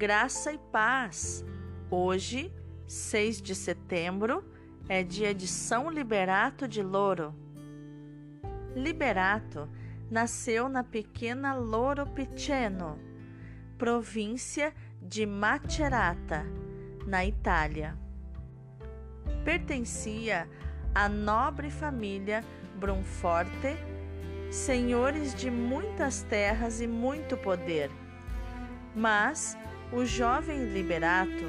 Graça e paz. Hoje, 6 de setembro, é dia de São Liberato de Loro. Liberato nasceu na pequena Loro Piceno, província de Macerata, na Itália. Pertencia à nobre família Bronforte, senhores de muitas terras e muito poder. Mas o jovem Liberato,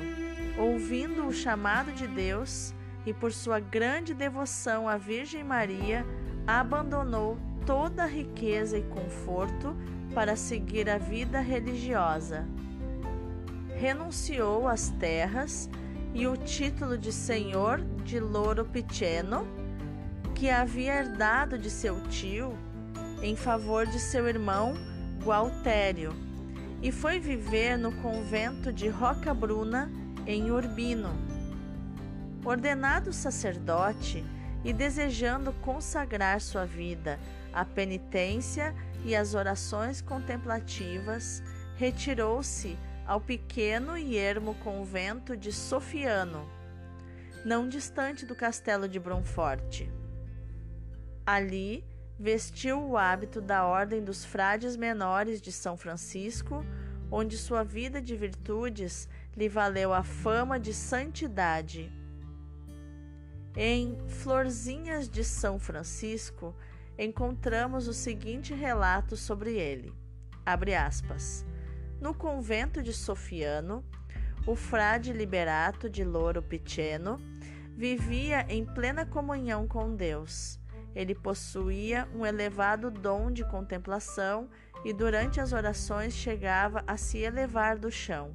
ouvindo o chamado de Deus e por sua grande devoção à Virgem Maria, abandonou toda a riqueza e conforto para seguir a vida religiosa. Renunciou às terras e o título de senhor de Loro Piceno, que havia herdado de seu tio, em favor de seu irmão Gualtério, e foi viver no convento de Roca Bruna, em Urbino. Ordenado sacerdote e desejando consagrar sua vida à penitência e às orações contemplativas, retirou-se ao pequeno e ermo convento de Sofiano, não distante do castelo de Bronforte. Ali vestiu o hábito da Ordem dos Frades Menores de São Francisco, onde sua vida de virtudes lhe valeu a fama de santidade. Em Florzinhas de São Francisco, encontramos o seguinte relato sobre ele. Aspas. No convento de Sofiano, o frade Liberato de Loro Piceno vivia em plena comunhão com Deus. Ele possuía um elevado dom de contemplação e durante as orações chegava a se elevar do chão.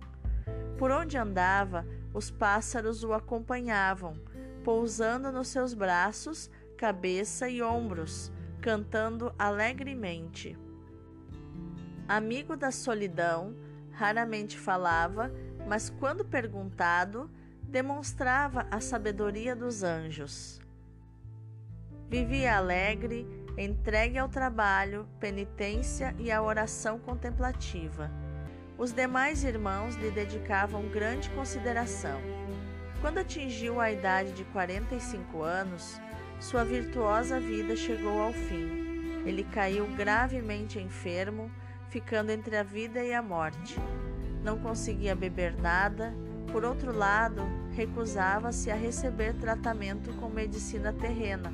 Por onde andava, os pássaros o acompanhavam, pousando nos seus braços, cabeça e ombros, cantando alegremente. Amigo da solidão, raramente falava, mas quando perguntado, demonstrava a sabedoria dos anjos. Vivia alegre, entregue ao trabalho, penitência e à oração contemplativa. Os demais irmãos lhe dedicavam grande consideração. Quando atingiu a idade de 45 anos, sua virtuosa vida chegou ao fim. Ele caiu gravemente enfermo, ficando entre a vida e a morte. Não conseguia beber nada, por outro lado, recusava-se a receber tratamento com medicina terrena,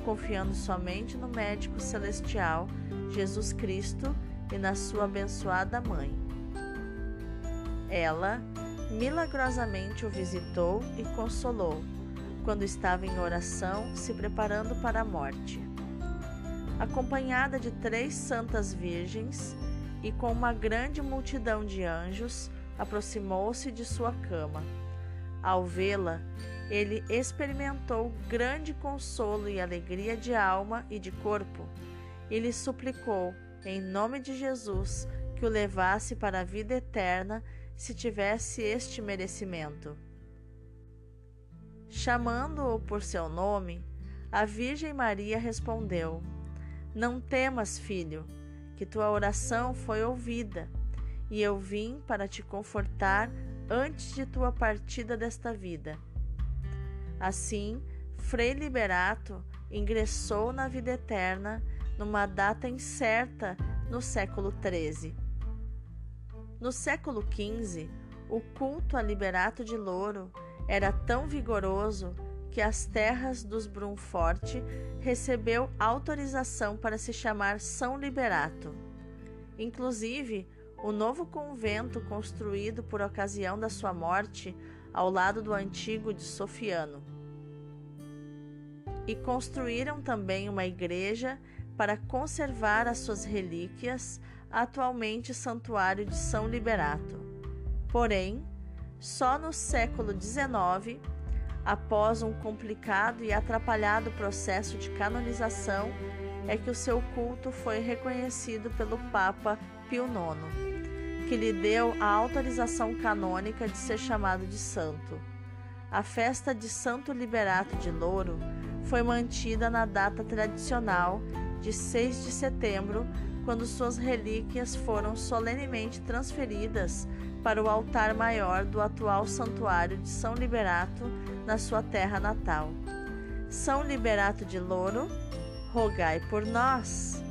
confiando somente no médico celestial, Jesus Cristo, e na sua abençoada mãe. Ela milagrosamente o visitou e consolou, quando estava em oração, se preparando para a morte acompanhada de três santas virgens e com uma grande multidão de anjos, aproximou-se de sua cama. Ao vê-la, ele experimentou grande consolo e alegria de alma e de corpo, e lhe suplicou, em nome de Jesus, que o levasse para a vida eterna se tivesse este merecimento. Chamando-o por seu nome, a Virgem Maria respondeu: não temas, filho, que tua oração foi ouvida, e eu vim para te confortar antes de tua partida desta vida. Assim, Frei Liberato ingressou na vida eterna numa data incerta no século XIII. No século XV, o culto a Liberato de Louro era tão vigoroso que as terras dos Brunforte recebeu autorização para se chamar São Liberato. Inclusive, o novo convento construído por ocasião da sua morte ao lado do antigo de Sofiano. E construíram também uma igreja para conservar as suas relíquias, atualmente santuário de São Liberato. Porém, só no século XIX após um complicado e atrapalhado processo de canonização, é que o seu culto foi reconhecido pelo Papa Pio IX, que lhe deu a autorização canônica de ser chamado de santo. A festa de Santo Liberato de Louro foi mantida na data tradicional de 6 de setembro, quando suas relíquias foram solenemente transferidas para o altar maior do atual santuário de São Liberato, na sua terra natal. São Liberato de Louro, rogai por nós.